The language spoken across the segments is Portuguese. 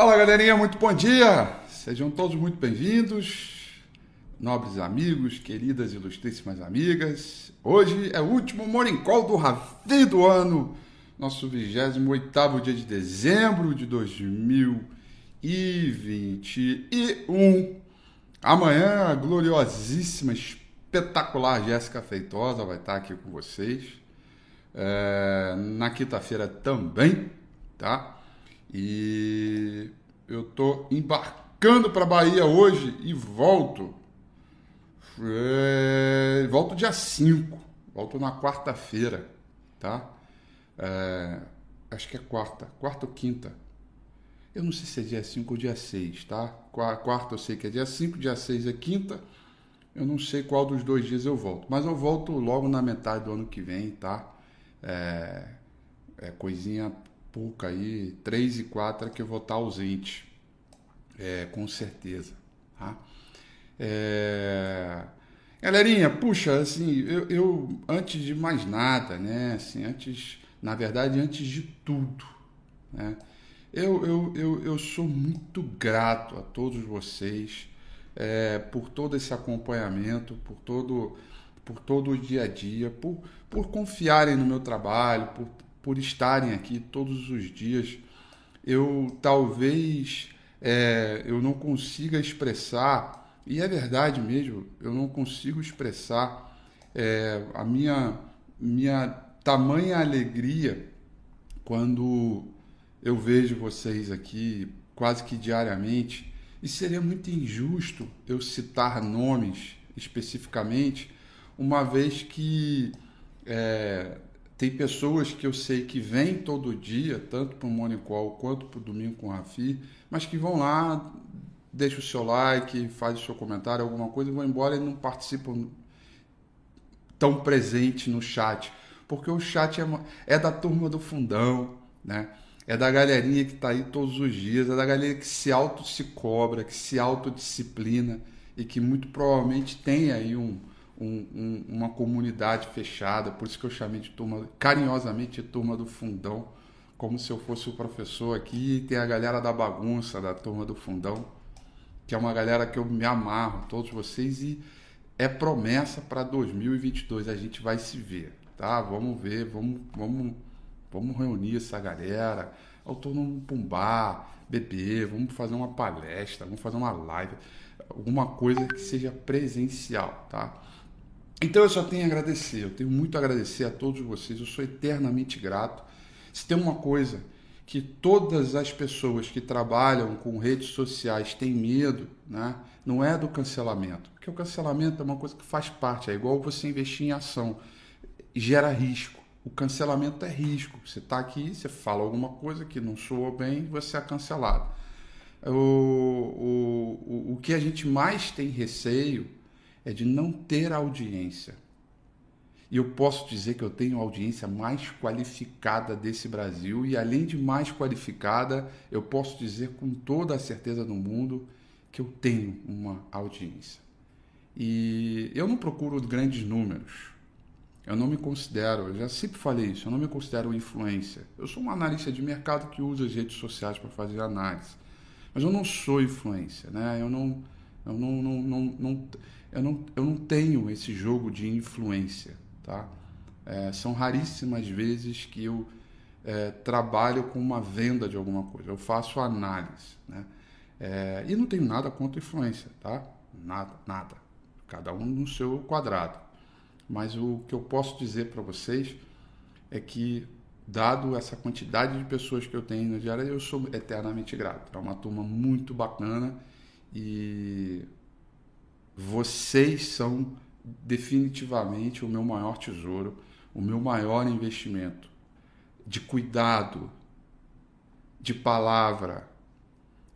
Fala galerinha, muito bom dia! Sejam todos muito bem-vindos, nobres amigos, queridas ilustríssimas amigas. Hoje é o último Morning Call do Ravi do ano, nosso 28 dia de dezembro de 2021. Amanhã, a gloriosíssima, espetacular Jéssica Feitosa vai estar aqui com vocês. É, na quinta-feira também, tá? E eu tô embarcando para Bahia hoje e volto. É, volto dia 5. Volto na quarta-feira, tá? É, acho que é quarta, quarta ou quinta. Eu não sei se é dia 5 ou dia 6, tá? Quarta eu sei que é dia 5, dia 6 é quinta. Eu não sei qual dos dois dias eu volto. Mas eu volto logo na metade do ano que vem, tá? É, é coisinha pouca aí, 3 e 4 é que eu vou estar ausente. É, com certeza. Tá? É... Galerinha, puxa, assim, eu, eu, antes de mais nada, né? Assim, antes, na verdade, antes de tudo, né? Eu, eu, eu, eu sou muito grato a todos vocês é, por todo esse acompanhamento, por todo, por todo o dia a dia, por, por confiarem no meu trabalho, por, por estarem aqui todos os dias. Eu talvez é, eu não consiga expressar, e é verdade mesmo, eu não consigo expressar é, a minha, minha tamanha alegria quando eu vejo vocês aqui quase que diariamente, e seria muito injusto eu citar nomes especificamente, uma vez que é, tem pessoas que eu sei que vêm todo dia, tanto para o Morning Call quanto para o Domingo com o Rafi, mas que vão lá, deixam o seu like, fazem o seu comentário, alguma coisa, e vão embora e não participam tão presente no chat. Porque o chat é, é da turma do fundão, né? é da galerinha que está aí todos os dias, é da galera que se auto se cobra, que se autodisciplina e que muito provavelmente tem aí um, um, um, uma comunidade fechada, por isso que eu chamei de turma, carinhosamente de turma do fundão, como se eu fosse o professor aqui, tem a galera da bagunça, da turma do fundão, que é uma galera que eu me amarro, todos vocês, e é promessa para 2022, a gente vai se ver, tá? Vamos ver, vamos, vamos Vamos reunir essa galera, autônomo para um bar, beber, vamos fazer uma palestra, vamos fazer uma live, alguma coisa que seja presencial, tá? Então eu só tenho a agradecer, eu tenho muito a agradecer a todos vocês, eu sou eternamente grato. Se tem uma coisa que todas as pessoas que trabalham com redes sociais têm medo, né? não é do cancelamento, porque o cancelamento é uma coisa que faz parte, é igual você investir em ação, gera risco o cancelamento é risco. Você está aqui, você fala alguma coisa que não soa bem, você é cancelado. O, o, o, o que a gente mais tem receio é de não ter audiência. E eu posso dizer que eu tenho a audiência mais qualificada desse Brasil, e além de mais qualificada, eu posso dizer com toda a certeza do mundo que eu tenho uma audiência. E eu não procuro grandes números. Eu não me considero, eu já sempre falei isso, eu não me considero influência. Eu sou um analista de mercado que usa as redes sociais para fazer análise. Mas eu não sou influência, né? Eu não, eu não, não, não, não, eu não, eu não tenho esse jogo de influência, tá? É, são raríssimas vezes que eu é, trabalho com uma venda de alguma coisa. Eu faço análise, né? É, e não tenho nada contra influência, tá? Nada, nada. Cada um no seu quadrado. Mas o que eu posso dizer para vocês é que, dado essa quantidade de pessoas que eu tenho no diário, eu sou eternamente grato. É uma turma muito bacana e vocês são definitivamente o meu maior tesouro, o meu maior investimento de cuidado, de palavra,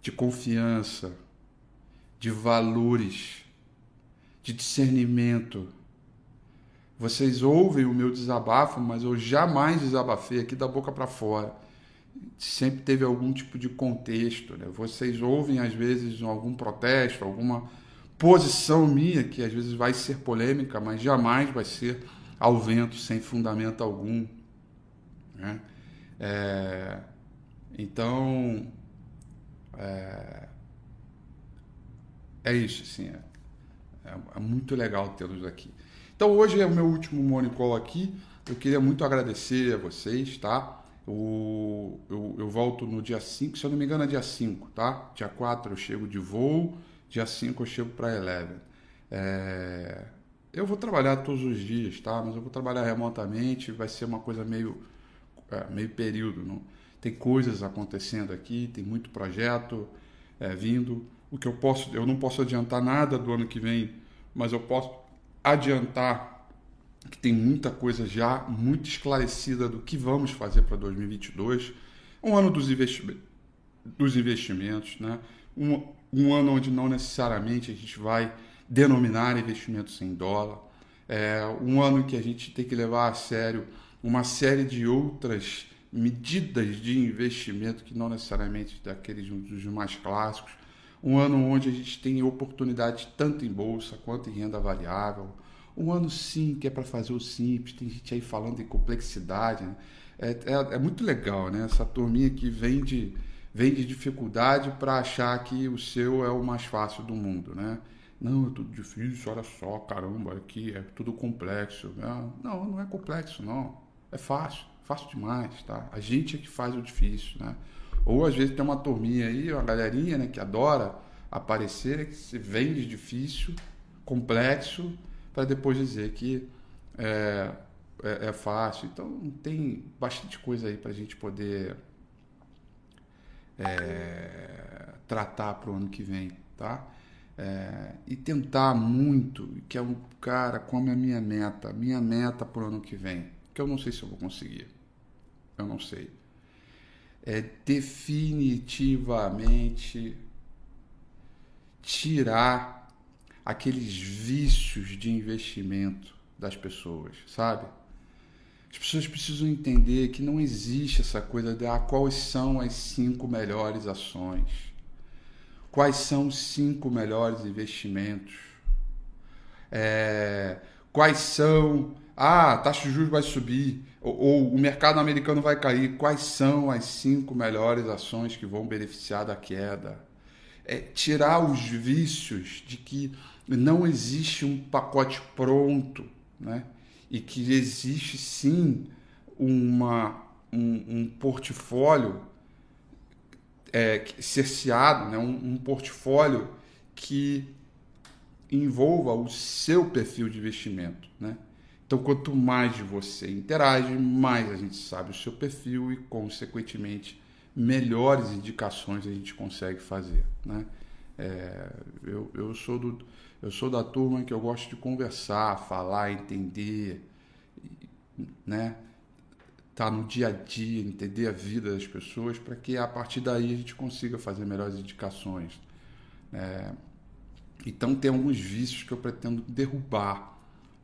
de confiança, de valores, de discernimento vocês ouvem o meu desabafo, mas eu jamais desabafei aqui da boca para fora. Sempre teve algum tipo de contexto. Né? Vocês ouvem, às vezes, algum protesto, alguma posição minha, que às vezes vai ser polêmica, mas jamais vai ser ao vento, sem fundamento algum. Né? É... Então, É, é isso, assim, é, é, é muito legal tê-los aqui. Então hoje é o meu último Morning Call aqui. Eu queria muito agradecer a vocês, tá? O, eu, eu, volto no dia 5, se eu não me engano é dia 5, tá? Dia 4 eu chego de voo, dia 5 eu chego para Eleven. É, eu vou trabalhar todos os dias, tá? Mas eu vou trabalhar remotamente, vai ser uma coisa meio, é, meio período. Não? Tem coisas acontecendo aqui, tem muito projeto é, vindo. O que eu posso, eu não posso adiantar nada do ano que vem, mas eu posso adiantar que tem muita coisa já muito esclarecida do que vamos fazer para 2022. Um ano dos, investi dos investimentos, né? Um, um, ano onde não necessariamente a gente vai denominar investimentos em dólar. É um ano que a gente tem que levar a sério uma série de outras medidas de investimento que não necessariamente daqueles dos mais clássicos. Um ano onde a gente tem oportunidades tanto em bolsa quanto em renda variável um ano sim, que é para fazer o simples, tem gente aí falando em complexidade. Né? É, é, é, muito legal, né? Essa turminha que vem de, vem de dificuldade para achar que o seu é o mais fácil do mundo, né? Não, é tudo difícil, olha só, caramba, aqui é tudo complexo. Né? Não, não é complexo, não. É fácil, fácil demais, tá? A gente é que faz o difícil, né? Ou às vezes tem uma turminha aí, uma galerinha, né, que adora aparecer, que se vende difícil, complexo, para depois dizer que é, é, é, fácil. Então tem bastante coisa aí para a gente poder é, tratar para o ano que vem, tá? É, e tentar muito, que é um cara como é a minha meta, minha meta para o ano que vem, que eu não sei se eu vou conseguir, eu não sei, é definitivamente tirar aqueles vícios de investimento das pessoas, sabe? As pessoas precisam entender que não existe essa coisa de ah, quais são as cinco melhores ações, quais são os cinco melhores investimentos, é, quais são, ah, a taxa de juros vai subir, ou, ou o mercado americano vai cair, quais são as cinco melhores ações que vão beneficiar da queda. É, tirar os vícios de que não existe um pacote pronto, né? E que existe sim uma, um, um portfólio é, cerceado, né? Um, um, portfólio que envolva o seu perfil de investimento, né? Então, quanto mais você interage, mais a gente sabe o seu perfil e, consequentemente, melhores indicações a gente consegue fazer, né? É, eu, eu sou do eu sou da turma que eu gosto de conversar, falar, entender, né? Tá no dia a dia, entender a vida das pessoas, para que a partir daí a gente consiga fazer melhores indicações. É, então tem alguns vícios que eu pretendo derrubar,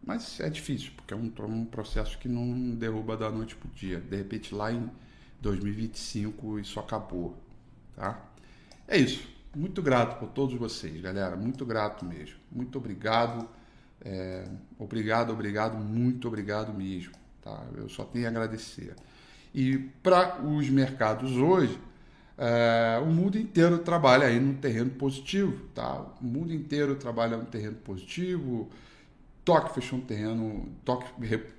mas é difícil, porque é um, um processo que não derruba da noite para o dia. De repente lá em 2025 isso acabou, tá? É isso. Muito grato por todos vocês, galera. Muito grato mesmo. Muito obrigado. É, obrigado, obrigado, muito obrigado mesmo. Tá? Eu só tenho a agradecer. E para os mercados hoje, é, o mundo inteiro trabalha aí no terreno positivo. Tá? O mundo inteiro trabalha no terreno positivo. Tóquio fechou um terreno, Tóquio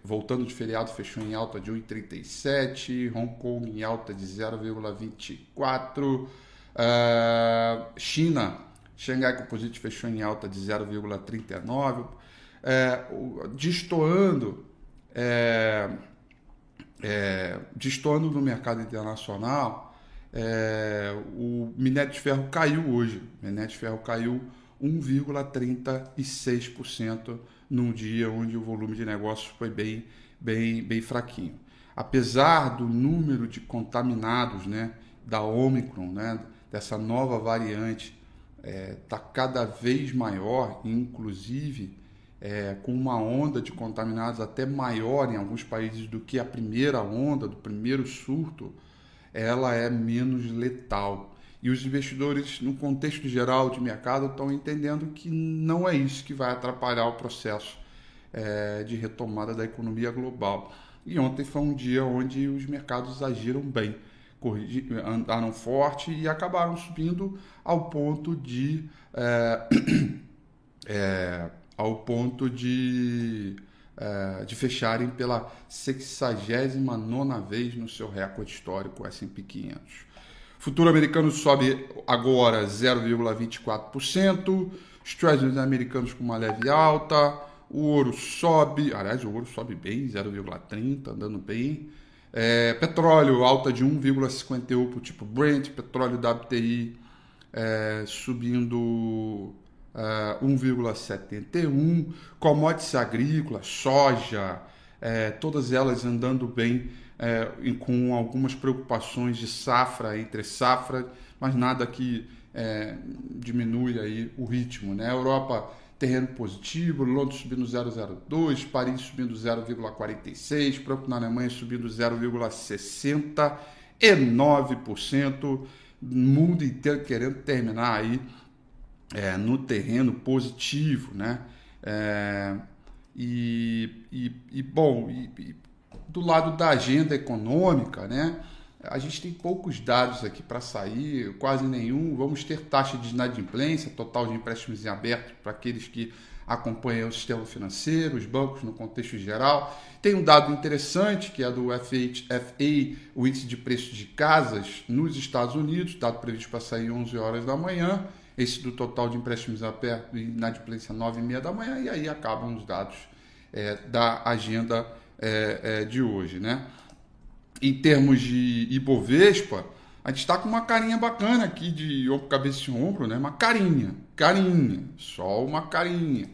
voltando de feriado fechou em alta de 1,37, Hong Kong em alta de 0,24, Uh, China, Xangai Composite fechou em alta de 0,39, é, destoando, é, é, destoando no mercado internacional, é, o minério de ferro caiu hoje. O minério de ferro caiu 1,36% num dia onde o volume de negócios foi bem, bem, bem fraquinho. Apesar do número de contaminados né, da Omicron, né, dessa nova variante está é, tá cada vez maior, inclusive é, com uma onda de contaminados até maior em alguns países do que a primeira onda, do primeiro surto, ela é menos letal. E os investidores, no contexto geral de mercado, estão entendendo que não é isso que vai atrapalhar o processo é, de retomada da economia global. E ontem foi um dia onde os mercados agiram bem andaram forte e acabaram subindo ao ponto de é, é, ao ponto de é, de fecharem pela 69 vez no seu recorde histórico S&P 500. Futuro americano sobe agora 0,24%, os americanos com uma leve alta, o ouro sobe, aliás, o ouro sobe bem, 0,30, andando bem. É, petróleo alta de 1,51 para o tipo Brent, petróleo WTI é, subindo é, 1,71, commodities agrícolas, soja, é, todas elas andando bem, é, com algumas preocupações de safra entre safra, mas nada que é, diminui aí o ritmo. Né? A Europa terreno positivo, Londres subindo 0,02, Paris subindo 0,46, próprio na Alemanha subindo 0,69%, mundo inteiro querendo terminar aí é, no terreno positivo, né? É, e, e, e, bom, e, do lado da agenda econômica, né? A gente tem poucos dados aqui para sair, quase nenhum. Vamos ter taxa de inadimplência, total de empréstimos em aberto para aqueles que acompanham o sistema financeiro, os bancos no contexto geral. Tem um dado interessante que é do FHFA, o índice de preço de casas nos Estados Unidos, dado previsto para sair 11 horas da manhã. Esse do total de empréstimos abertos e inadimplência 9 e meia da manhã, e aí acabam os dados é, da agenda é, é, de hoje, né? Em termos de Ibovespa, a gente está com uma carinha bacana aqui de ombro, cabeça e ombro, né? Uma carinha, carinha, só uma carinha.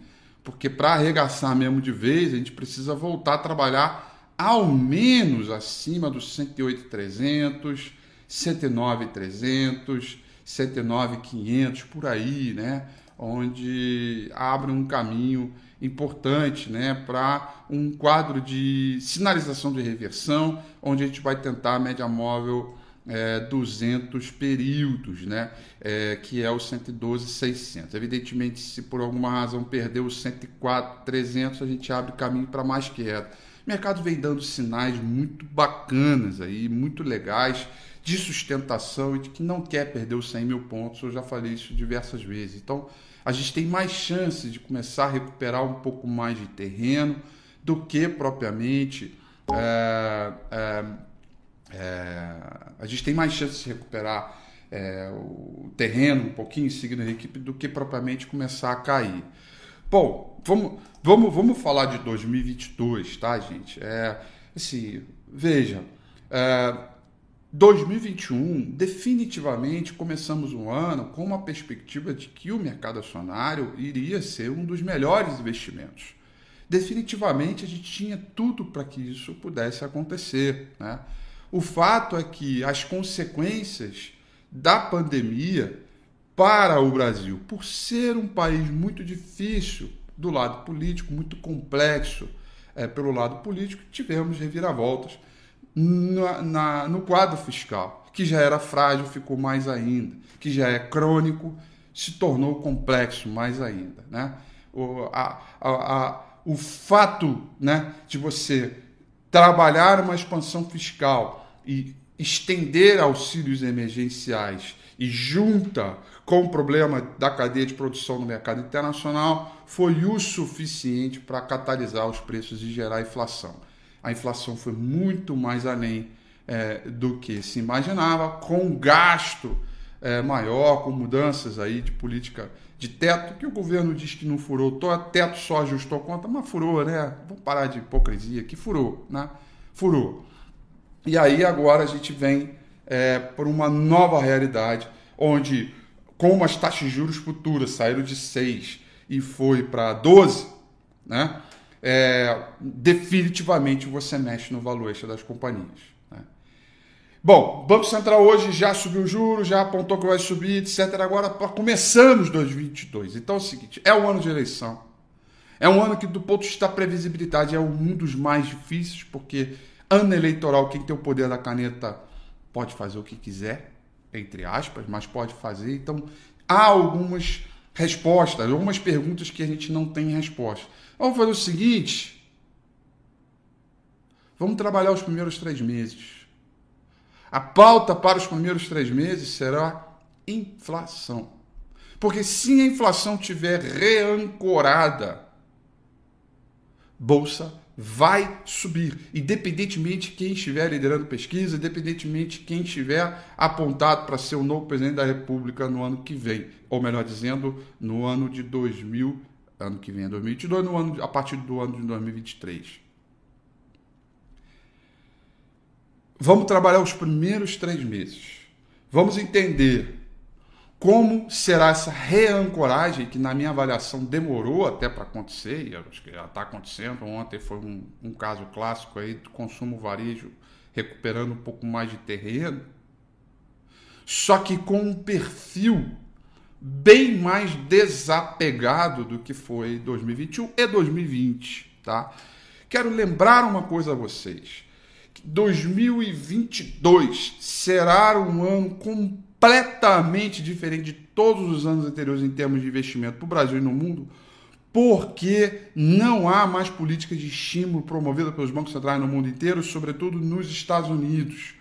Porque para arregaçar mesmo de vez, a gente precisa voltar a trabalhar ao menos acima dos 108,300, 109,300, 109,500, por aí, né? Onde abre um caminho importante né, para um quadro de sinalização de reversão, onde a gente vai tentar a média móvel é, 200 períodos, né, é, que é o 112,600. Evidentemente, se por alguma razão perder o 104,300, a gente abre caminho para mais queda. O mercado vem dando sinais muito bacanas aí, muito legais de sustentação e de que não quer perder os 100 mil pontos. Eu já falei isso diversas vezes. Então, a gente tem mais chance de começar a recuperar um pouco mais de terreno do que propriamente. É, é, é, a gente tem mais chance de recuperar é, o terreno um pouquinho seguindo a equipe do que propriamente começar a cair. Bom, vamos, vamos, vamos falar de 2022, tá, gente? É, assim, veja, é, 2021, definitivamente começamos um ano com uma perspectiva de que o mercado acionário iria ser um dos melhores investimentos. Definitivamente a gente tinha tudo para que isso pudesse acontecer. Né? O fato é que as consequências da pandemia para o Brasil, por ser um país muito difícil do lado político, muito complexo é, pelo lado político, tivemos reviravoltas na, na, no quadro fiscal, que já era frágil, ficou mais ainda, que já é crônico, se tornou complexo mais ainda. Né? O, a, a, a, o fato né, de você trabalhar uma expansão fiscal e estender auxílios emergenciais e junta com o problema da cadeia de produção no mercado internacional foi o suficiente para catalisar os preços e gerar inflação a inflação foi muito mais além é, do que se imaginava, com gasto é, maior, com mudanças aí de política de teto, que o governo diz que não furou, teto só ajustou conta, mas furou, né? Vamos parar de hipocrisia, que furou, né? Furou. E aí agora a gente vem é, por uma nova realidade, onde como as taxas de juros futuras saíram de 6 e foi para 12, né? É, definitivamente você mexe no valuation das companhias. Né? Bom, Banco Central hoje já subiu o juros, já apontou que vai subir, etc. Agora começamos 2022. Então é o seguinte: é um ano de eleição. É um ano que, do ponto de vista da previsibilidade, é um dos mais difíceis, porque ano eleitoral, quem tem o poder da caneta pode fazer o que quiser, entre aspas, mas pode fazer. Então, há algumas respostas, algumas perguntas que a gente não tem resposta. Vamos fazer o seguinte: vamos trabalhar os primeiros três meses. A pauta para os primeiros três meses será inflação. Porque se a inflação tiver reancorada, bolsa vai subir, independentemente de quem estiver liderando pesquisa, independentemente de quem estiver apontado para ser o novo presidente da República no ano que vem, ou melhor dizendo, no ano de 2000, ano que vem é 2022, no ano, a partir do ano de 2023. Vamos trabalhar os primeiros três meses. Vamos entender como será essa reancoragem, que na minha avaliação demorou até para acontecer, e acho que já está acontecendo. Ontem foi um, um, caso clássico aí do consumo varejo recuperando um pouco mais de terreno, só que com um perfil bem mais desapegado do que foi 2021 e 2020, tá? Quero lembrar uma coisa a vocês. 2022 será um ano com completamente diferente de todos os anos anteriores em termos de investimento para o Brasil e no mundo, porque não há mais política de estímulo promovida pelos bancos centrais no mundo inteiro, sobretudo nos Estados Unidos.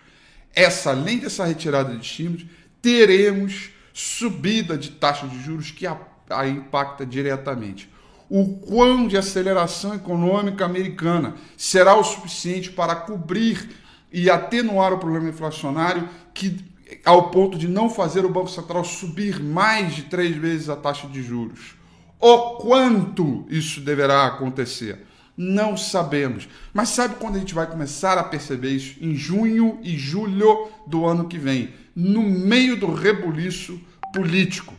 Essa, além dessa retirada de estímulos, teremos subida de taxa de juros que a, a impacta diretamente. O quão de aceleração econômica americana será o suficiente para cobrir e atenuar o problema inflacionário que ao ponto de não fazer o Banco Central subir mais de três vezes a taxa de juros. O quanto isso deverá acontecer? Não sabemos. Mas sabe quando a gente vai começar a perceber isso? Em junho e julho do ano que vem, no meio do rebuliço político.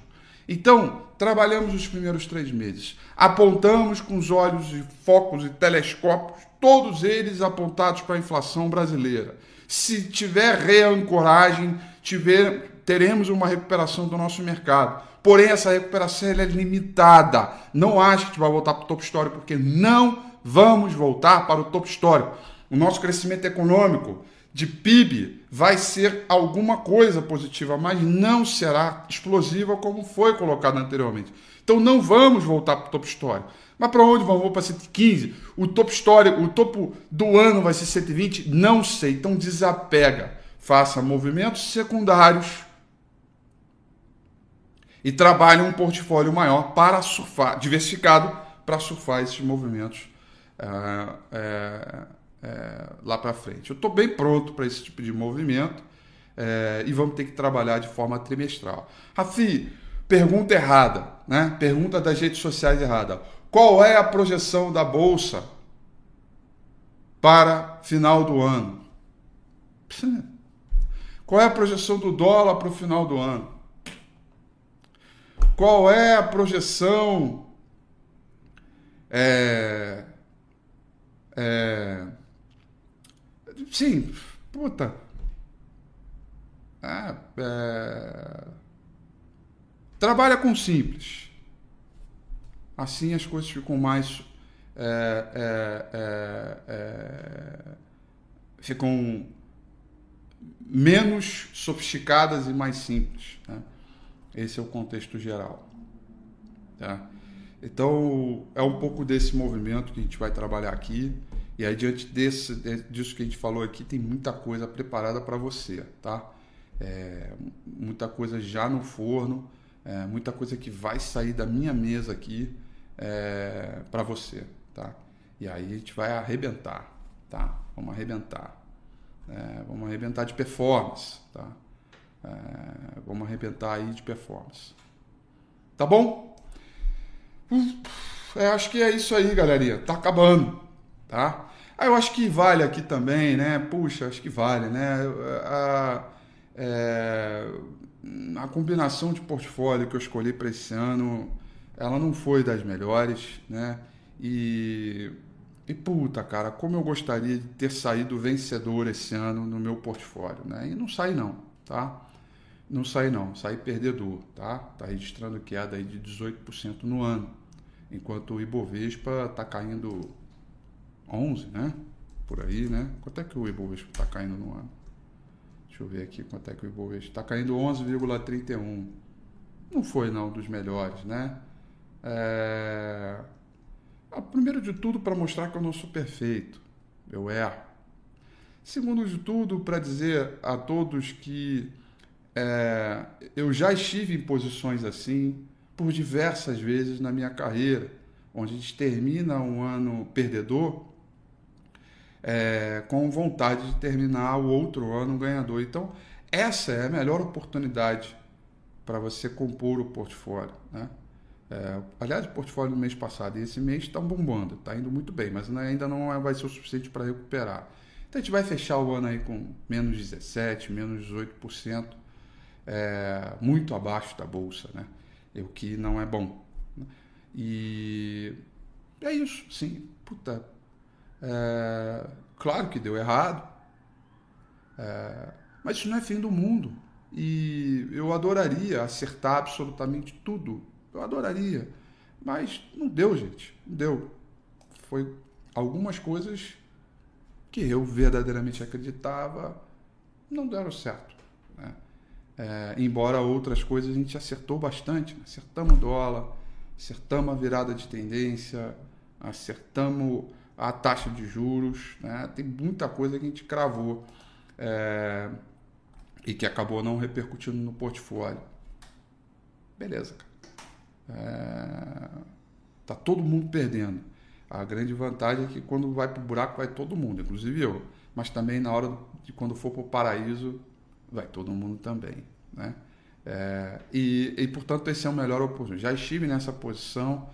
Então, trabalhamos os primeiros três meses. Apontamos com os olhos e focos e telescópios, todos eles apontados para a inflação brasileira. Se tiver reancoragem, tiver, teremos uma recuperação do nosso mercado. Porém, essa recuperação é limitada. Não acho que a gente vai voltar para o topo histórico, porque não vamos voltar para o topo histórico. O nosso crescimento econômico de PIB vai ser alguma coisa positiva, mas não será explosiva como foi colocado anteriormente. Então não vamos voltar para o topo histórico. Mas para onde vamos? Vamos para 115? O topo histórico, o topo do ano vai ser 120? Não sei. Então desapega faça movimentos secundários e trabalhe um portfólio maior para surfar, diversificado, para surfar esses movimentos é, é, é, lá para frente. Eu estou bem pronto para esse tipo de movimento é, e vamos ter que trabalhar de forma trimestral. Rafi, pergunta errada, né? Pergunta das redes sociais errada. Qual é a projeção da bolsa para final do ano? Qual é a projeção do dólar para o final do ano? Qual é a projeção é, é, sim, puta. É, é, trabalha com simples. Assim as coisas ficam mais. É, é, é, ficam menos sofisticadas e mais simples. Né? Esse é o contexto geral. Tá? Então, é um pouco desse movimento que a gente vai trabalhar aqui. E aí, diante desse, disso que a gente falou aqui, tem muita coisa preparada para você, tá? É, muita coisa já no forno, é, muita coisa que vai sair da minha mesa aqui é, para você, tá? E aí a gente vai arrebentar, tá? Vamos arrebentar. É, vamos arrebentar de performance, tá? É, vamos arrebentar aí de performance. Tá bom? É, acho que é isso aí, galerinha. Tá acabando, tá? Ah, eu acho que vale aqui também, né? Puxa, acho que vale, né? A, é, a combinação de portfólio que eu escolhi para esse ano, ela não foi das melhores, né? E e puta, cara, como eu gostaria de ter saído vencedor esse ano no meu portfólio, né? E não saí não, tá? Não saí não, saí perdedor, tá? Tá registrando queda aí de 18% no ano, enquanto o Ibovespa tá caindo 11, né? Por aí, né? Quanto é que o Ibovespa tá caindo no ano? Deixa eu ver aqui quanto é que o Ibovespa tá caindo 11,31. Não foi não dos melhores, né? É ah, primeiro de tudo, para mostrar que eu não sou perfeito. Eu erro. Segundo de tudo, para dizer a todos que é, eu já estive em posições assim por diversas vezes na minha carreira, onde a gente termina um ano perdedor é, com vontade de terminar o outro ano ganhador. Então, essa é a melhor oportunidade para você compor o portfólio. Né? É, aliás, o portfólio do mês passado e esse mês estão bombando, está indo muito bem, mas ainda não é, vai ser o suficiente para recuperar. Então a gente vai fechar o ano aí com menos 17%, menos 18%, é, muito abaixo da bolsa, né? o que não é bom. Né? E é isso, sim. Puta, é, claro que deu errado, é, mas isso não é fim do mundo. E eu adoraria acertar absolutamente tudo. Eu adoraria. Mas não deu, gente. Não deu. Foi algumas coisas que eu verdadeiramente acreditava não deram certo. Né? É, embora outras coisas a gente acertou bastante. Né? Acertamos o dólar, acertamos a virada de tendência, acertamos a taxa de juros. Né? Tem muita coisa que a gente cravou é, e que acabou não repercutindo no portfólio. Beleza, cara. É, tá todo mundo perdendo. A grande vantagem é que quando vai para o buraco vai todo mundo, inclusive eu. Mas também na hora de quando for para o paraíso vai todo mundo também, né? É, e, e portanto esse é o melhor oportunidade. Já estive nessa posição